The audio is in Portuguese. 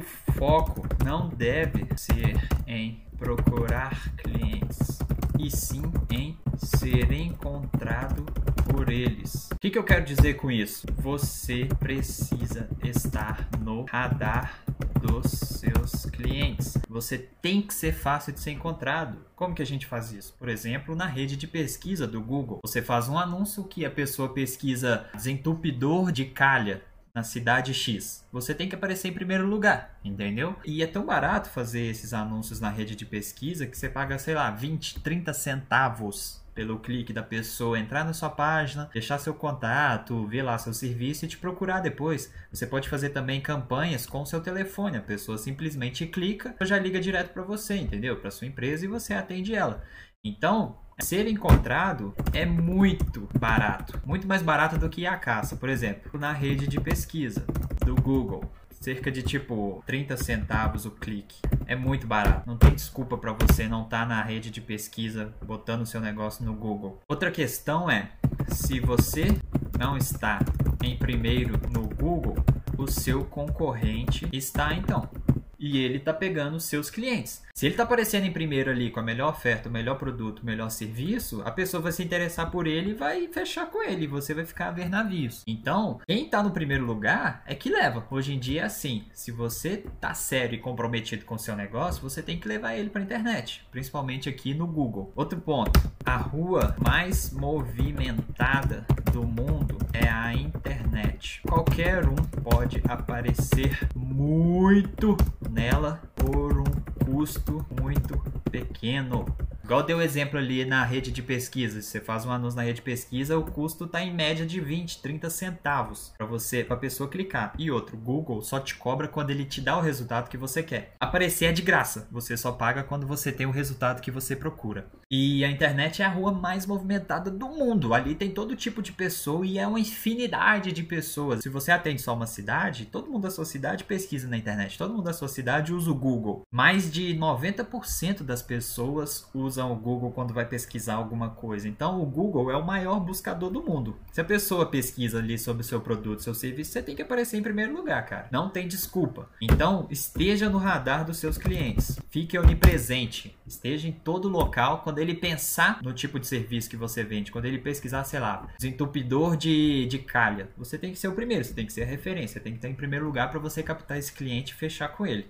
foco não deve ser em procurar clientes, e sim em ser encontrado por eles. O que, que eu quero dizer com isso? Você precisa estar no radar dos seus clientes. Você tem que ser fácil de ser encontrado. Como que a gente faz isso? Por exemplo, na rede de pesquisa do Google. Você faz um anúncio que a pessoa pesquisa desentupidor de calha na cidade X. Você tem que aparecer em primeiro lugar, entendeu? E é tão barato fazer esses anúncios na rede de pesquisa que você paga, sei lá, 20, 30 centavos pelo clique da pessoa entrar na sua página, deixar seu contato, ver lá seu serviço e te procurar depois. Você pode fazer também campanhas com seu telefone. A pessoa simplesmente clica, já liga direto para você, entendeu? Para sua empresa e você atende ela. Então, ser encontrado é muito barato, muito mais barato do que a caça, por exemplo, na rede de pesquisa do Google. Cerca de tipo 30 centavos o clique. É muito barato. Não tem desculpa para você não estar tá na rede de pesquisa botando seu negócio no Google. Outra questão é: se você não está em primeiro no Google, o seu concorrente está então e ele está pegando os seus clientes. Se ele está aparecendo em primeiro ali com a melhor oferta, o melhor produto, o melhor serviço, a pessoa vai se interessar por ele e vai fechar com ele. Você vai ficar a ver navios. Então, quem está no primeiro lugar é que leva. Hoje em dia é assim. Se você tá sério e comprometido com o seu negócio, você tem que levar ele para a internet, principalmente aqui no Google. Outro ponto: a rua mais movimentada do mundo é a internet. Qualquer um pode aparecer muito nela por um custo muito pequeno. Igual deu exemplo ali na rede de pesquisa. Se você faz um anúncio na rede de pesquisa, o custo está em média de 20, 30 centavos para você, para a pessoa clicar. E outro, Google só te cobra quando ele te dá o resultado que você quer. Aparecer é de graça. Você só paga quando você tem o resultado que você procura. E a internet é a rua mais movimentada do mundo. Ali tem todo tipo de pessoa e é uma infinidade de pessoas. Se você atende só uma cidade, todo mundo da sua cidade pesquisa na internet. Todo mundo da sua cidade usa o Google. Mais de 90% das pessoas usam usam o Google quando vai pesquisar alguma coisa. Então, o Google é o maior buscador do mundo. Se a pessoa pesquisa ali sobre o seu produto, seu serviço, você tem que aparecer em primeiro lugar, cara. Não tem desculpa. Então, esteja no radar dos seus clientes. Fique onipresente. Esteja em todo local quando ele pensar no tipo de serviço que você vende. Quando ele pesquisar, sei lá, desentupidor de, de calha. Você tem que ser o primeiro, você tem que ser a referência. Tem que estar em primeiro lugar para você captar esse cliente e fechar com ele.